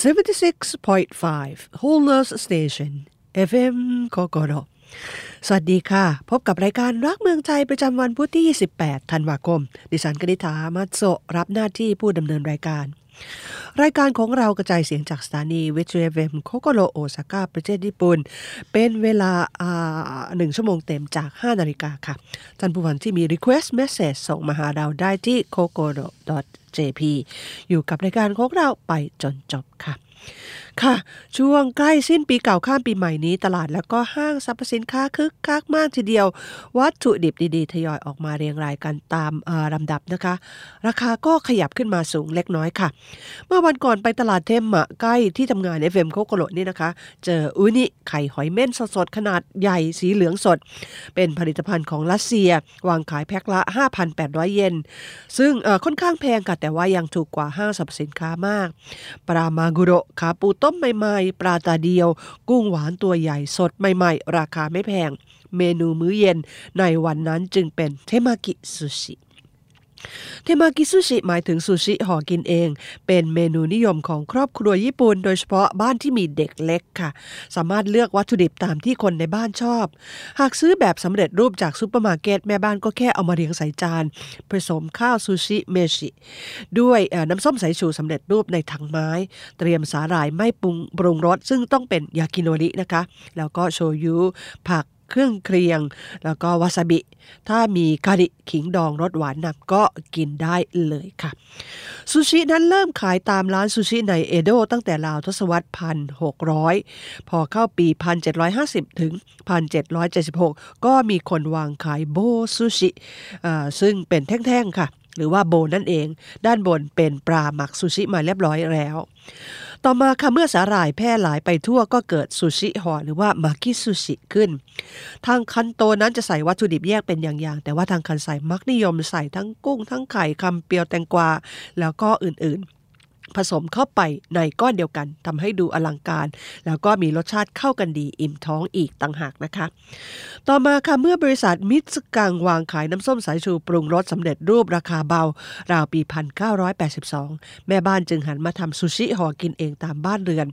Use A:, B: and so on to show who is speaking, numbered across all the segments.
A: 76.5 Wholeness Station FM โกโกโรสวัสดีค่ะ พบกับรายการรักเมืองไทยประจำวันพุธที่ 28 ธันวาคม ดิฉันกนิษฐามัตโซรับหน้าที่ผู้ดำเนินรายการ รายการของเรากระจายเสียงจากสถานีวิทยุเวมโคโกโรโอซาก้าประเทศญี่ปุ่น เป็นเวลาหนึ่งชั่วโมงเต็มจาก 5 นาฬิกาค่ะ ท่านผู้ฟังที่มี Request Message ส่งมาหาเราได้ที่ kokoro jp อยู่กับรายการของเราไปจนจบค่ะ ค่ะ ช่วงใกล้สิ้นปีเก่าข้ามปีใหม่นี้ ตลาดแล้วก็ห้างสรรพสินค้าคึกคักมากทีเดียว วัตถุดิบดีๆ ทยอยออกมาเรียงรายกันตามลำดับนะคะ ราคาก็ขยับขึ้นมาสูงเล็กน้อยค่ะ เมื่อวันก่อนไปตลาดเทมะใกล้ที่ทำงาน FM โคโกโรนี่นะคะ เจออุนิไข่หอยเม่นสดๆขนาดใหญ่สีเหลืองสด เป็นผลิตภัณฑ์ของรัสเซีย วางขายแพ็คละ 5,800 เยนซึ่งค่อนข้างแพงค่ะแต่ว่ายังถูกกว่าห้างสรรพสินค้ามาก ปรามากุโรขาปูโตมใหม่ๆ ปลาตาเดียว กุ้งหวานตัวใหญ่สดใหม่ๆ ราคาไม่แพง เมนูมื้อเย็นในวันนั้นจึงเป็นเทมากิซูชิ เทมากิซูชิหมายถึงซูชิห่อกินเอง เป็นเมนูนิยมของครอบครัวญี่ปุ่น โดยเฉพาะบ้านที่มีเด็กเล็กค่ะ สามารถเลือกวัตถุดิบตามที่คนในบ้านชอบ หากซื้อแบบสำเร็จรูปจากซูเปอร์มาร์เก็ตแม่บ้านก็แค่เอามาเรียงใส่จาน ผสมข้าวซูชิเมชิ ด้วยน้ำส้มสายชูสำเร็จรูปในถังไม้ เตรียมสาหร่ายไม่ปรุงปรุงรสซึ่งต้องเป็นยากิโนรินะคะ แล้วก็โชยุผัก เครื่องเคียง แล้วก็วาซาบิ ถ้ามี ガリ ขิงดองรสหวานนำก็กินได้เลยค่ะซูชินั้นเริ่มขายตามร้านซูชิในเอโดตั้งแต่ราวทศวรรษพันหกร้อยพอเข้าปี 1750 ถึง 1776 ก็มีคนวางขายโบซูชิซึ่งเป็นแท่งๆค่ะ หรือว่าโบนั่นเอง ด้านบนเป็นปลาหมักซูชิมาเรียบร้อยแล้ว ต่อมาค่ะเมื่อสาหร่ายแพร่หลายไปทั่วก็เกิดซูชิห่อหรือว่ามากิซูชิขึ้น ทางคันโตนั้นจะใส่วัตถุดิบแยกเป็นอย่างๆ แต่ว่าทางคันใส่มักนิยมใส่ทั้งกุ้งทั้งไข่คำเปียวแตงกวาแล้วก็อื่นๆ ผสมเข้าไปในก้อนเดียวกันทำให้ดูอลังการ แล้วก็มีรสชาติเข้ากันดีอิ่มท้องอีกต่างหากนะคะ ต่อมาค่ะเมื่อบริษัทมิตรกังวางขายน้ำส้มสายชูปรุงรสสำเร็จรูปราคาเบา ราวปี 1982 แม่บ้านจึงหันมาทำซูชิห่อกินเองตามบ้านเรือน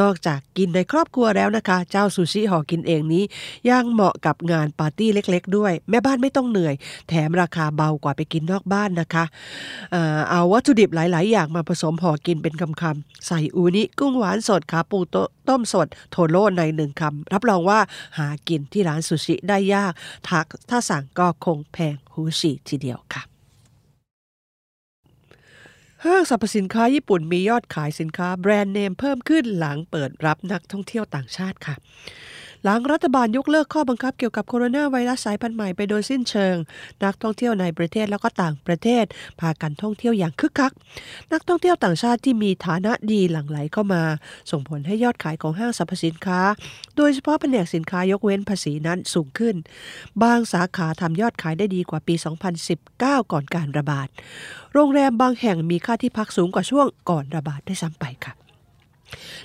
A: นอกจากกินในครอบครัวแล้วนะคะ เจ้าซูชิห่อกินเองนี้ยังเหมาะกับงานปาร์ตี้เล็ก ๆ ด้วย แม่บ้านไม่ต้องเหนื่อย แถมราคาเบากว่าไปกินนอกบ้านนะคะ เอาวัตถุดิบหลาย ๆ อย่างมาผสมห่อกินเป็นคำๆใส่อูนิกุ้งหวานสดขาปูต้มสดโทโร่ในหนึ่งคำ รับรองว่าหากินที่ร้านซูชิได้ยากถ้าถ้าสั่งก็คงแพงหูฉีทีเดียวค่ะห้างสรรพสินค้าญี่ปุ่นมียอดขายสินค้าแบรนด์เนมเพิ่มขึ้นหลังเปิดรับนักท่องเที่ยวต่างชาติค่ะ หลังรัฐบาลยกเลิกข้อบังคับเกี่ยวกับโคโรนาไวรัสสายพันธุ์ใหม่ไปโดยสิ้นเชิง นักท่องเที่ยวในประเทศแล้วก็ต่างประเทศ พากันท่องเที่ยวอย่างคึกคัก นักท่องเที่ยวต่างชาติที่มีฐานะดีหลั่งไหลเข้ามา ส่งผลให้ยอดขายของห้างสรรพสินค้า โดยเฉพาะแผนกสินค้ายกเว้นภาษีนั้นสูงขึ้น บางสาขาทำยอดขายได้ดีกว่าปี 2019 ก่อนการระบาด โรงแรมบางแห่งมีค่าที่พักสูงกว่าช่วงก่อนระบาดได้ซ้ำไปค่ะ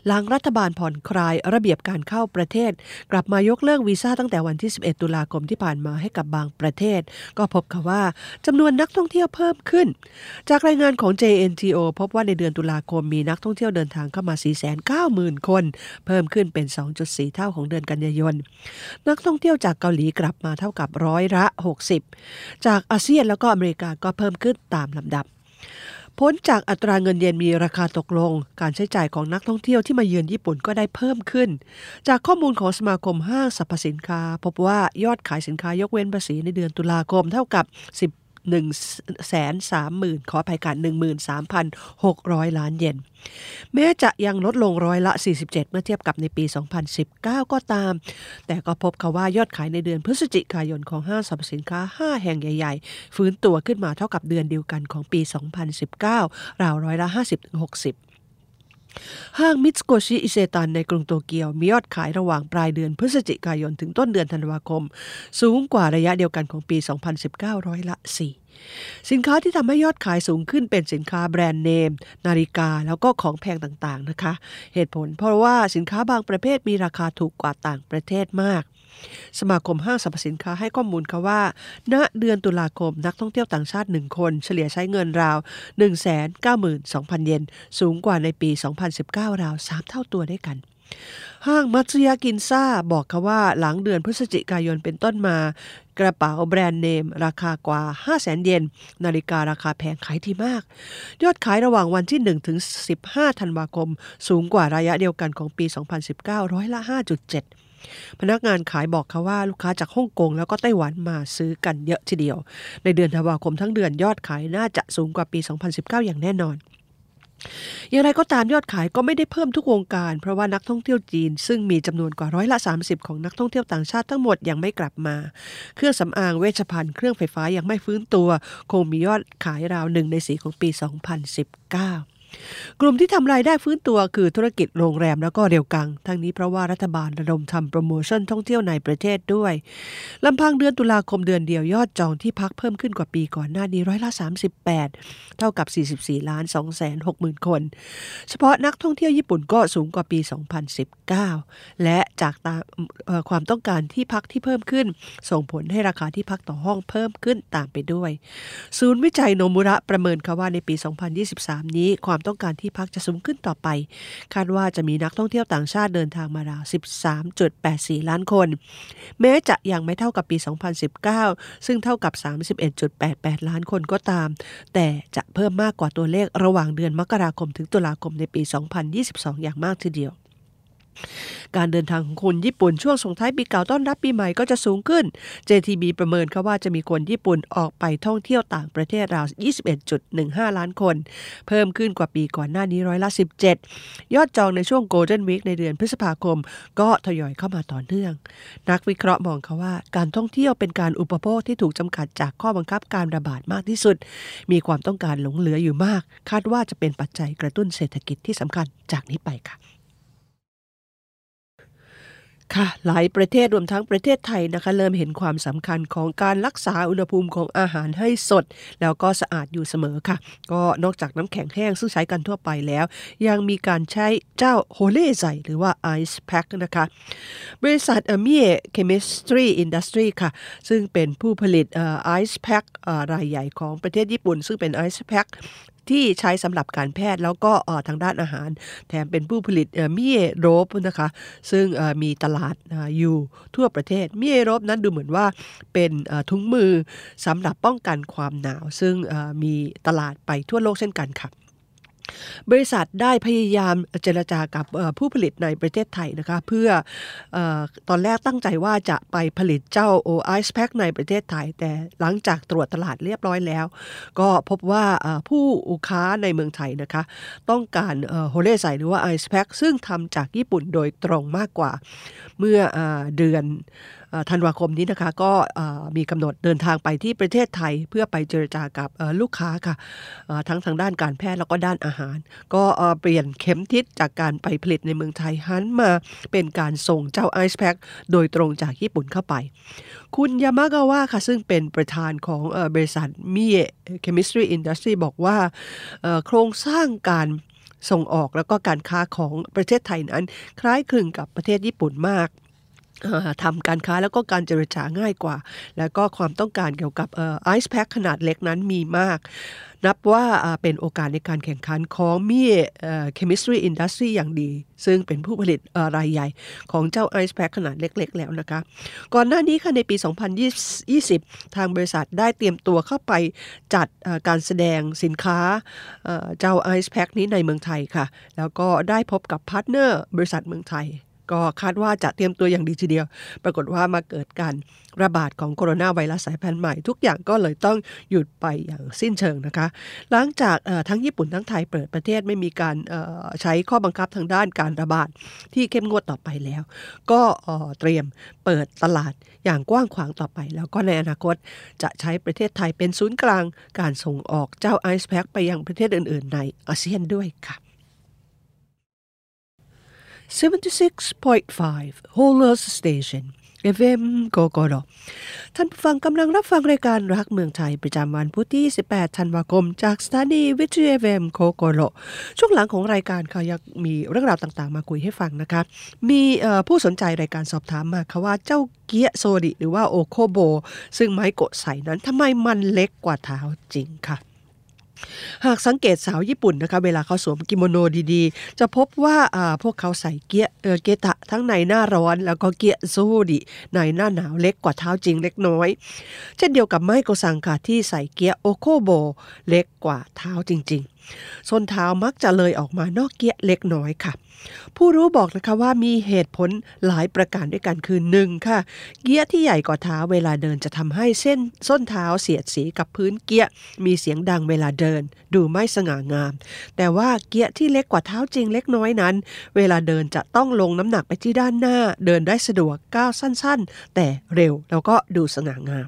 A: หลังรัฐบาลผ่อนคลายระเบียบการเข้าประเทศ กลับมายกเลิกวีซ่าตั้งแต่วันที่ 11 ตุลาคมที่ผ่านมาให้กับบางประเทศ ก็พบค่ะว่าจำนวนนักท่องเที่ยวเพิ่มขึ้น จากรายงานของ JNTO พบว่าในเดือนตุลาคมมีนักท่องเที่ยวเดินทางเข้ามา 490,000 คน เพิ่มขึ้นเป็น 2.4 เท่าของเดือนกันยายน นักท่องเที่ยวจากเกาหลีกลับมาเท่ากับร้อยละ 60 จากอาเซียนแล้วก็อเมริกาก็เพิ่มขึ้นตามลำดับ พ้นจากอัตราเงินเยนมีราคาตกลง การใช้จ่ายของนักท่องเที่ยวที่มาเยือนญี่ปุ่นก็ได้เพิ่มขึ้น จากข้อมูลของสมาคมห้างสรรพสินค้า พบว่ายอดขายสินค้ายกเว้นภาษีในเดือนตุลาคมเท่ากับ10 1 3 0 0 0 0 ขออภัยกัน13,600 ล้านเยน แม้จะยังลดลงร้อยละ 47 เมื่อเทียบกับในปี 2019 ก็ตาม แต่ก็พบเขาว่ายอดขายในเดือนพฤศจิกายนของห้างสรรพสินค้า 5 แห่งใหญ่ ๆ ฟื้นตัวขึ้นมาเท่ากับเดือนเดียวกันของปี 2019 ราวร้อยละ 50-60ห้างมิตสโกชิอิเซตันในกรุงโตเกียวมียอดขายระหว่างปลายเดือนพฤศจิกายนถึงต้นเดือนธันวาคม สูงกว่าระยะเดียวกันของปี 2019 ร้อยละ 4 สินค้าที่ทำให้ยอดขายสูงขึ้นเป็นสินค้าแบรนด์เนม นาฬิกาแล้วก็ของแพงต่างๆนะคะ เหตุผลเพราะว่าสินค้าบางประเภทมีราคาถูกกว่าต่างประเทศมากสมาคมห้างสรรพสินค้าให้ข้อมูลค่ะว่า ณ เดือนตุลาคมนักท่องเที่ยวต่างชาติ 1 คน เฉลี่ยใช้เงินราว 192,000 เยน สูงกว่าในปี 2019 ราว 3 เท่าตัวด้วยกันห้างมัตสึยากินซ่าบอกค่ะว่าหลังเดือนพฤศจิกายนเป็นต้นมา กระเป๋าแบรนด์เนม ราคากว่า 5 0 0 0 0 0 เยน นาฬิการาคาแพงขายดีมาก ยอดขายระหว่างวันที่ 1 ถึง 15 ธันวาคม สูงกว่าระยะเดียวกันของปี 2019 ร้อยละ 5.7พนักงานขายบอกเขาว่าลูกค้าจากฮ่องกงแล้วก็ไต้หวันมาซื้อกันเยอะทีเดียว ในเดือนธันวาคมทั้งเดือนยอดขายน่าจะสูงกว่าปี 2019 อย่างแน่นอน อย่างไรก็ตามยอดขายก็ไม่ได้เพิ่มทุกวงการ เพราะว่านักท่องเที่ยวจีน ซึ่งมีจำนวนกว่าร้อยละ 30 ของนักท่องเที่ยวต่างชาติทั้งหมดยังไม่กลับมา เครื่องสำอางเวชภัณฑ์เครื่องไฟฟ้ายังไม่ฟื้นตัว คงมียอดขายราวหนึ่งในสีของปี 2019 กลุ่มที่ทำรายได้ฟื้นตัวคือธุรกิจโรงแรมแล้วก็เรียวกัง ทั้งนี้เพราะว่ารัฐบาลระดมทำโปรโมชั่นท่องเที่ยวในประเทศด้วยลำพังเดือนตุลาคมเดือนเดียวยอดจองที่พักเพิ่มขึ้นกว่าปีก่อนหน้านี้ร้อยละ 38 เท่ากับ 44 ล้าน2แสน6หมื่นคน เฉพาะนักท่องเที่ยวญี่ปุ่นก็สูงกว่าปี 2019 และจากตามความต้องการที่พักที่เพิ่มขึ้น ส่งผลให้ราคาที่พักต่อห้องเพิ่มขึ้นตามไปด้วย ศูนย์วิจัยโนมุระประเมินค่ะว่าในปี 2023 นี้ความความต้องการที่พักจะสูงขึ้นต่อไป คาดว่าจะมีนักท่องเที่ยวต่างชาติเดินทางมาราว 13.84 ล้านคน แม้จะยังไม่เท่ากับปี 2019 ซึ่งเท่ากับ 31.88 ล้านคนก็ตาม แต่จะเพิ่มมากกว่าตัวเลขระหว่างเดือนมกราคมถึงตุลาคมในปี 2022 อย่างมากทีเดียว การเดินทางของคนญี่ปุ่นช่วงส่งท้ายปีเก่าต้อนรับปีใหม่ก็จะสูงขึ้น JTB ประเมินเขาว่าจะมีคนญี่ปุ่นออกไปท่องเที่ยวต่างประเทศราว 21.15 ล้านคน เพิ่มขึ้นกว่าปีก่อนหน้านี้ร้อยละ 17 ยอดจองในช่วง Golden Week ในเดือนพฤษภาคม ก็ทยอยเข้ามาต่อเนื่อง นักวิเคราะห์มองเขาว่าการท่องเที่ยวเป็นการอุปโภคที่ถูกจำกัดจากข้อบังคับการระบาดมากที่สุด มีความต้องการหลงเหลืออยู่มาก คาดว่าจะเป็นปัจจัยกระตุ้นเศรษฐกิจที่สำคัญจากนี้ไปค่ะ ค่ะ หลายประเทศรวมทั้งประเทศไทยนะคะ เริ่มเห็นความสำคัญของการรักษาอุณหภูมิของอาหารให้สด แล้วก็สะอาดอยู่เสมอค่ะ ก็นอกจากน้ำแข็งแห้งซึ่งใช้กันทั่วไปแล้ว ยังมีการใช้เจ้าโฮเล่ใส่หรือว่าไอซ์แพ็คนะคะ บริษัท Mie Chemistry Industry ค่ะ ซึ่งเป็นผู้ผลิตไอซ์แพ็ครายใหญ่ของประเทศญี่ปุ่น ซึ่งเป็นไอซ์แพ็ค ที่ใช้สำหรับการแพทย์แล้วก็ทางด้านอาหาร แถมเป็นผู้ผลิตมียโรบนะคะซึ่งมีตลาดอยู่ทั่วประเทศมียโรบนั้นดูเหมือนว่าเป็นถุงมือสำหรับป้องกันความหนาว ซึ่งมีตลาดไปทั่วโลกเช่นกันค่ะ บริษัทได้พยายามเจรจากับผู้ผลิตในประเทศไทยนะคะเพื่ออตอนแรกตั้งใจว่าจะไปผลิตเจ้าโอไอซ์แพคในประเทศไทย แต่หลังจากตรวจตลาดเรียบร้อยแล้ว ก็พบว่าผู้ค้าในเมืองไทยนะคะต้องการโฮเลไซหรือว่าไอซ์แพ็คซึ่งทำจากญี่ปุ่นโดยตรงมากกว่าเมื่ออเดือน ธันวาคมนี้นะคะก็มีกำหนดเดินทางไปที่ประเทศไทย เพื่อไปเจรจากับลูกค้าค่ะทั้งทางด้านการแพทย์แล้วก็ด้านอาหาร ก็เปลี่ยนเข็มทิศจากการไปผลิตในเมืองไทยหันมาเป็นการส่งเจ้าไอซ์แพ็คโดยตรงจากญี่ปุ่นเข้าไป คุณยามากาวะค่ะซึ่งเป็นประธานของบริษัท Mie Chemistry Industry บอกว่าโครงสร้างการส่งออกแล้วก็การค้าของประเทศไทยนั้น คล้ายคลึงกับประเทศญี่ปุ่นมาก ทำการค้าแล้วก็การเจรจาง่ายกว่า แล้วก็ความต้องการเกี่ยวกับไอซ์แพ็คขนาดเล็กนั้นมีมาก นับว่าเป็นโอกาสในการแข่งขันของ Mie Chemistry Industry อย่างดี ซึ่งเป็นผู้ผลิตรายใหญ่ของเจ้าไอซ์แพ็คขนาดเล็ก ๆ แล้วนะคะ ก่อนหน้านี้ค่ะในปี 2020 ทางบริษัทได้เตรียมตัวเข้าไปจัดการแสดงสินค้าเจ้าไอซ์แพ็คนี้ในเมืองไทยค่ะ แล้วก็ได้พบกับ partner บริษัทเมืองไทย ก็คาดว่าจะเตรียมตัวอย่างดีทีเดียว ปรากฏว่ามาเกิดการระบาดของโคโรนาไวรัสสายพันธุ์ใหม่ ทุกอย่างก็เลยต้องหยุดไปอย่างสิ้นเชิงนะคะ หลังจากทั้งญี่ปุ่นทั้งไทยเปิดประเทศไม่มีการใช้ข้อบังคับทางด้านการระบาดที่เข้มงวดต่อไปแล้ว ก็เตรียมเปิดตลาดอย่างกว้างขวางต่อไป แล้วก็ในอนาคตจะใช้ประเทศไทยเป็นศูนย์กลางการส่งออกเจ้าไอซ์แพ็คไปยังประเทศอื่น ๆ ในอาเซียนด้วยค่ะ 76.5 Holers Station FM โกโกโรท่านผู้ฟังกำลังรับฟังรายการรักเมืองไทยประจำวันพุธที่ 18 ธันวาคม จากสถานีวิทยุ FM โกโกโรช่วงหลังของรายการเขายังมีเรื่องราวต่างๆ มาคุยให้ฟังนะคะ มีผู้สนใจรายการสอบถามมาค่ะว่าเจ้าเกียโซดิหรือว่าโอโคโบ ซึ่งไม้โกะใสนั้นทำไมมันเล็กกว่าเท้าจริงค่ะ หากสังเกตสาวญี่ปุ่นนะคะเวลาเขาสวมกิโมโนดีๆ จะพบว่าพวกเขาใส่เกียเออเกตะทั้งในหน้าร้อน แล้วก็เกียซูดิในหน้าหนาวเล็กกว่าเท้าจริงเล็กน้อย เช่นเดียวกับไมโกซังค่ะที่ใส่เกียโอโคโบเล็กกว่าเท้าจริง ๆ ส้นเท้ามักจะเลยออกมานอกเกียเล็กน้อยค่ะ ผู้รู้บอกนะคะว่ามีเหตุผลหลายประการด้วยกันคือหนึ่งค่ะ เกียร์ที่ใหญ่กว่าเท้าเวลาเดินจะทำให้เส้นส้นเท้าเสียดสีกับพื้นเกียร์มีเสียงดังเวลาเดิน ดูไม่สง่างาม แต่ว่าเกียร์ที่เล็กกว่าเท้าจริงเล็กน้อยนั้น เวลาเดินจะต้องลงน้ำหนักไปที่ด้านหน้า เดินได้สะดวกก้าวสั้น ๆ แต่เร็วแล้วก็ดูสง่างาม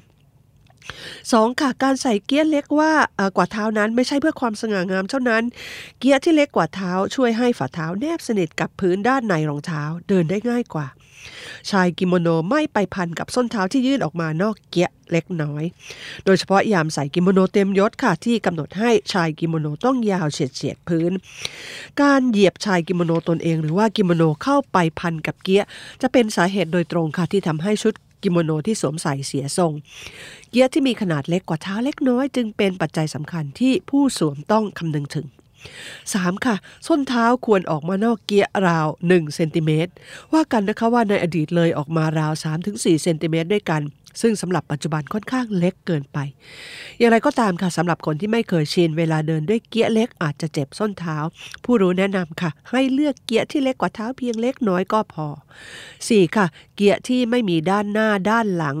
A: สองค่ะการใส่เกี๊ยะเล็กกว่ากว่าเท้านั้นไม่ใช่เพื่อความสง่างามเท่านั้น เกี๊ยะที่เล็กกว่าเท้าช่วยให้ฝ่าเท้าแนบสนิทกับพื้นด้านในรองเท้าเดินได้ง่ายกว่า ชายกิโมโนไม่ไปพันกับส้นเท้าที่ยื่นออกมานอกเกี๊ยะเล็กน้อย โดยเฉพาะยามใส่กิโมโนเต็มยศค่ะที่กำหนดให้ชายกิโมโนต้องยาวเฉียดเฉียดพื้น การเหยียบชายกิโมโนตนเอง หรือว่ากิโมโนเข้าไปพันกับเกี๊ยะจะเป็นสาเหตุโดยตรงค่ะที่ทำให้ชุด กิโมโนที่สวมใส่เสียทรง เกี๊ยะที่มีขนาดเล็กกว่าเท้าเล็กน้อย จึงเป็นปัจจัยสำคัญที่ผู้สวมต้องคำนึงถึง 3. ค่ะ ส้นเท้าควรออกมานอกเกี๊ยะราว 1 เซนติเมตร ว่ากันนะคะว่าในอดีตเลยออกมาราว 3-4 เซนติเมตรด้วยกัน ซึ่งสำหรับปัจจุบันค่อนข้างเล็กเกินไป อย่างไรก็ตามค่ะสำหรับคนที่ไม่เคยชินเวลาเดินด้วยเกี๊ยะเล็กอาจจะเจ็บส้นเท้า ผู้รู้แนะนำค่ะ ให้เลือกเกียร์ที่เล็กกว่าเท้าเพียงเล็กน้อยก็พอ 4. ค่ะ เกียร์ที่ไม่มีด้านหน้าด้านหลัง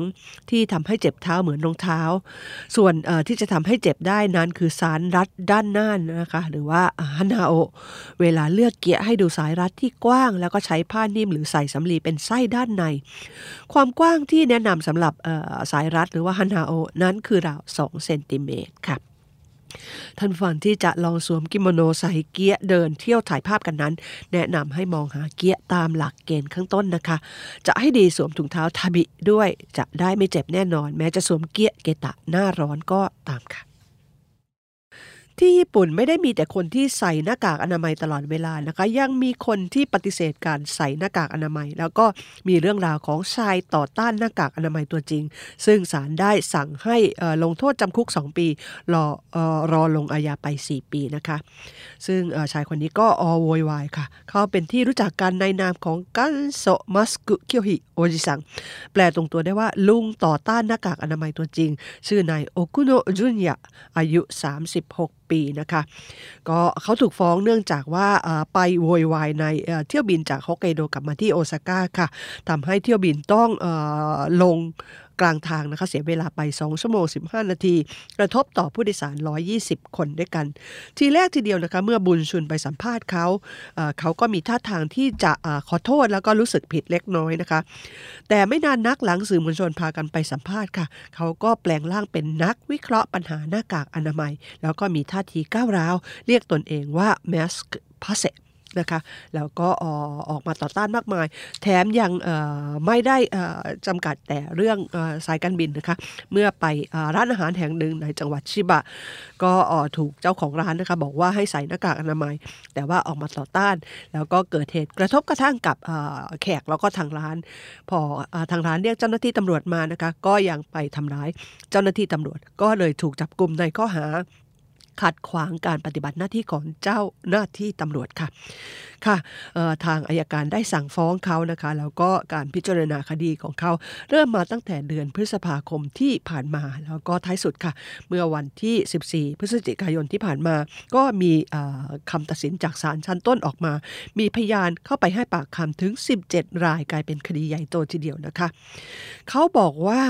A: ที่ทำให้เจ็บเท้าเหมือนรองเท้า ส่วนที่จะทำให้เจ็บได้นั้นคือสารรัดด้านหน้านะคะ หรือว่าฮันาโอเวลาเลือกเกียให้ดูสายรัดที่กว้าง แล้วก็ใช้ผ้านิ่มหรือใส่สำลีเป็นไส้ด้านใน ความกว้างที่แนะนำสำหรับสายรัดหรือว่าฮันนาโอนั้นคือราว2เซนติเมตรค่ะท่านฟังที่จะลองสวมกิโมโนใส่เกียเดินเที่ยวถ่ายภาพกันนั้น แนะนำให้มองหาเกียตามหลักเกณฑ์ข้างต้นนะคะ จะให้ดีสวมถุงเท้าทาบิด้วยจะได้ไม่เจ็บแน่นอน แม้จะสวมเกียเกตะหน้าร้อนก็ตามค่ะ ที่ญี่ปุ่นไม่ได้มีแต่คนที่ใส่หน้ากากอนามัยตลอดเวลานะคะ ยังมีคนที่ปฏิเสธการใส่หน้ากากอนามัย แล้วก็มีเรื่องราวของชายต่อต้านหน้ากากอนามัยตัวจริง ซึ่งศาลได้สั่งให้ลงโทษจำคุก 2 ปี รอรอลงอาญาไป 4 ปีนะคะ ซึ่งชายคนนี้ก็อโวยวายค่ะ เขาเป็นที่รู้จักกันในนามของกันโซมัสกุเคียวฮิโอจิซังแปลตรงตัวได้ว่าลุงต่อต้านหน้ากากอนามัยตัวจริง ชื่อนายโอคุโนจุนยะอายุ 36ปีนะคะ ก็เขาถูกฟ้องเนื่องจากว่าไปโวยวายในเที่ยวบินจากฮอกไกโดกลับมาที่โอซาก้าค่ะทำให้เที่ยวบินต้องลง กลางทางนะคะเสียเวลาไป 2 ชั่วโมง 15 นาที กระทบต่อผู้โดยสาร 120 คนด้วยกัน ทีแรกทีเดียวนะคะเมื่อบุญชุนไปสัมภาษณ์เขาเขาก็มีท่าทางที่จะขอโทษแล้วก็รู้สึกผิดเล็กน้อยนะคะ แต่ไม่นานนักหลังสื่อมวลชนพากันไปสัมภาษณ์ค่ะ เขาก็แปลงร่างเป็นนักวิเคราะห์ปัญหาหน้ากากอนามัย แล้วก็มีท่าทีก้าวร้าว เรียกตนเองว่า mask p a s s e นะคะแล้วก็ออกมาต่อต้านมากมาย แถมยังไม่ได้จำกัดแต่เรื่องสายการบินนะคะเมื่อไปร้านอาหารแห่งหนึ่งในจังหวัดชิบะ ก็ถูกเจ้าของร้านนะคะบอกว่าให้ใส่หน้ากากอนามัย แต่ว่าออกมาต่อต้าน แล้วก็เกิดเหตุกระทบกระทั่งกับแขกแล้วก็ทางร้าน พอทางร้านเรียกเจ้าหน้าที่ตำรวจมานะคะก็ยังไปทำร้ายเจ้าหน้าที่ตำรวจก็เลยถูกจับกลุ่มในข้อหา ขัดขวางการปฏิบัติหน้าที่ของเจ้าหน้าที่ตำรวจค่ะค่ะทางอายการได้สั่งฟ้องเขานะคะแล้วก็การพิจารณาคดีของเขาเริ่มมาตั้งแต่เดือนพฤษภาคมที่ผ่านมาแล้วก็ท้ายสุดค่ะ เมื่อวันที่ 14 พฤศจิกายนที่ผ่านมา ก็มีคำตัดสินจากศาลชั้นต้นออกมา มีพยานเข้าไปให้ปากคำถึง 17 รายกลายเป็นคดีใหญ่โตทีเดียวนะคะ เขาบอกว่า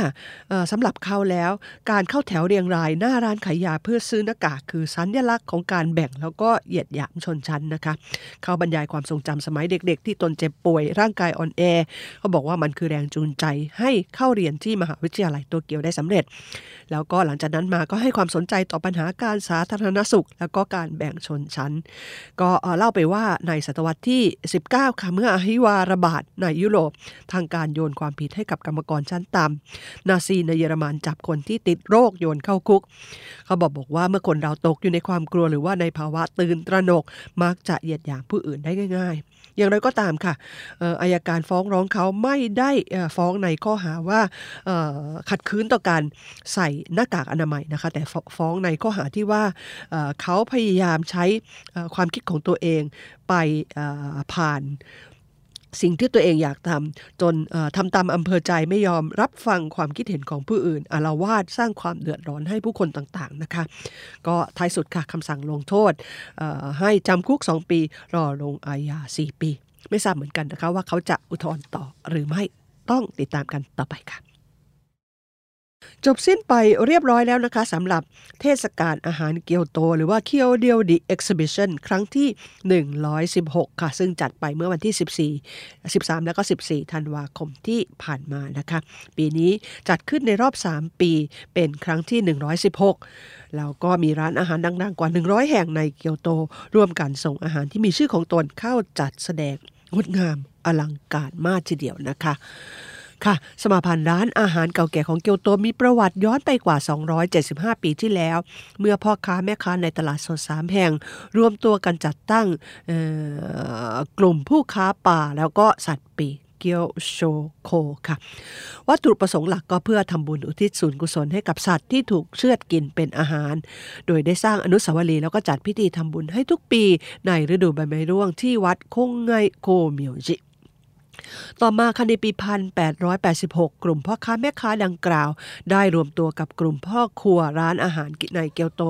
A: สำหรับเขาแล้วการเข้าแถวเรียงรายหน้าร้านขายยาเพื่อซื้อหน้ากากคือสัญลักษณ์ของการแบ่งแล้วก็เหยียดหยามชนชั้นนะคะเขาบรรยายความทรงจำสมัยเด็กๆ ที่ตนเจ็บป่วยร่างกายอ่อนแอเขาบอกว่ามันคือแรงจูงใจให้เข้าเรียนที่มหาวิทยาลัยโตเกียวได้สำเร็จ แล้วก็หลังจากนั้นมาก็ให้ความสนใจต่อปัญหาการสาธารณสุข แล้วก็การแบ่งชนชั้น ก็เล่าไปว่าในศตวรรษที่ 19 ค่ะเมื่ออหิวาระบาดในยุโรปทางการโยนความผิดให้กับกรรมกรชั้นต่ำนาซีในเยอรมันจับคนที่ติดโรคโยนเข้าคุก เขาบอกบอกว่าเมื่อคนเราตกอยู่ในความกลัวหรือว่าในภาวะตื่นตระหนก มักจะเหยียดหยามผู้อื่นได้ง่าย ๆ อย่างไรก็ตามค่ะอายการฟ้องร้องเขาไม่ได้ฟ้องในข้อหาว่าขัดขืนต่อการใส่หน้ากากอนามัยนะคะ แต่ฟ้องในข้อหาที่ว่าเขาพยายามใช้ความคิดของตัวเองไปผ่าน สิ่งที่ตัวเองอยากทำจนทำตามอำเภอใจไม่ยอมรับฟังความคิดเห็นของผู้อื่นอารวาสสร้างความเดือดร้อนให้ผู้คนต่างๆนะคะ ก็ท้ายสุดค่ะคำสั่งลงโทษให้จำคุก 2 ปี รอลงอาญา 4 ปี ไม่ทราบเหมือนกันนะคะว่าเขาจะอุทธรณ์ต่อหรือไม่ต้องติดตามกันต่อไปค่ะ จบสิ้นไปเรียบร้อยแล้วนะคะสำหรับเทศกาลอาหารเกียวโต หรือว่า京料理 exhibition ครั้งที่ 116 ค่ะ ซึ่งจัดไปเมื่อวันที่ 14 13 แล้วก็ 14 ธันวาคมที่ผ่านมานะคะ ปีนี้จัดขึ้นในรอบ 3 ปีเป็นครั้งที่ 116 แล้วก็มีร้านอาหารดังๆ กว่า 100 แห่งในเกียวโต ร่วมกันส่งอาหารที่มีชื่อของตนเข้าจัดแสดงงดงามอลังการมากทีเดียวนะคะ ค่ะ สมาพันธ์ร้านอาหารเก่าแก่ของเกียวโตมีประวัติย้อนไปกว่า 275 ปีที่แล้ว เมื่อพ่อค้าแม่ค้าในตลาดสดสามแห่ง รวมตัวกันจัดตั้งกลุ่มผู้ค้าป่าแล้วก็สัตว์ปีเกียวโชโคค่ะ วัตถุประสงค์หลักก็เพื่อทำบุญอุทิศส่วนกุศลให้กับสัตว์ที่ถูกเชือดกินเป็นอาหาร โดยได้สร้างอนุสาวรีย์แล้วก็จัดพิธีทำบุญให้ทุกปีในฤดูใบไม้ร่วงที่วัดคงไงโคเมียวจิ ต่อมาค่ะในปี 1886 กลุ่มพ่อค้าแม่ค้าดังกล่าว ได้รวมตัวกับกลุ่มพ่อครัวร้านอาหารในเกียวโต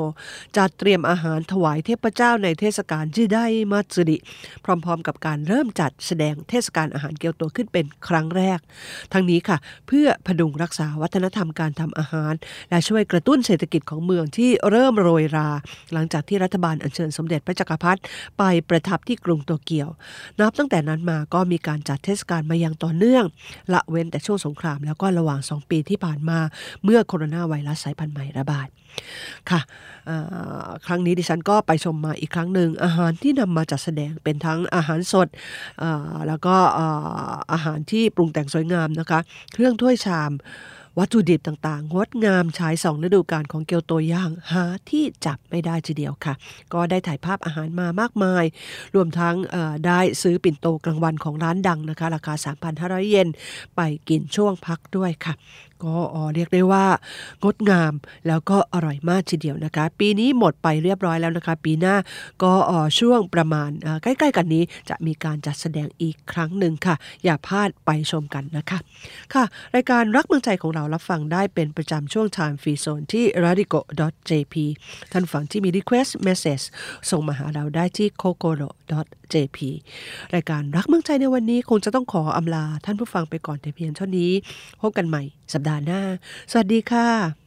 A: จัดเตรียมอาหารถวายเทพเจ้าในเทศกาลจิไดมัตสึริพร้อมๆ กับการเริ่มจัดแสดงเทศกาลอาหารเกียวโตขึ้นเป็นครั้งแรก ทั้งนี้ค่ะ เพื่อพดุงรักษาวัฒนธรรมการทำอาหาร และช่วยกระตุ้นเศรษฐกิจของเมืองที่เริ่มโรยรา หลังจากที่รัฐบาลอัญเชิญสมเด็จพระจักรพรรดิไปประทับที่กรุงโตเกียว นับตั้งแต่นั้นมาก็มีการจัดเทศกาลมาอย่างต่อเนื่อง ละเว้นแต่ช่วงสงครามแล้วก็ระหว่าง 2 ปีที่ผ่านมาเมื่อโคโรนาไวรัสสายพันธุ์ใหม่ระบาดค่ะครั้งนี้ดิฉันก็ไปชมมาอีกครั้งหนึ่งอาหารที่นำมาจัดแสดงเป็นทั้งอาหารสดแล้วก็อาหารที่ปรุงแต่งสวยงามนะคะ เครื่องถ้วยชาม วัตถุดิบต่างๆ งดงามฉายสองฤดูกาลของเกียวโตย่างหาที่จับไม่ได้ทีเดียวค่ะ ก็ได้ถ่ายภาพอาหารมามากมาย รวมทั้งได้ซื้อปิ่นโตกลางวันของร้านดังนะคะ ราคา 3,500 เยนไปกินช่วงพักด้วยค่ะก็เรียกได้ว่างดงามแล้วก็อร่อยมากทีเดียวนะคะ ปีนี้หมดไปเรียบร้อยแล้วนะคะ ปีหน้าก็ช่วงประมาณใกล้ ๆ กันนี้จะมีการจัดแสดงอีกครั้งหนึ่งค่ะ อย่าพลาดไปชมกันนะคะ ค่ะ รายการรักเมืองใจของเรารับฟังได้เป็นประจำช่วง Time Free Zone ที่ radico.jp ท่านฟังที่มี request message ส่งมาหาเราได้ที่ kokoro.jp รายการรักเมืองใจในวันนี้คงจะต้องขออำลาท่านผู้ฟังไปก่อนแต่เพียงเท่านี้ พบกันใหม่สัปดาห์หน้า สวัสดีค่ะ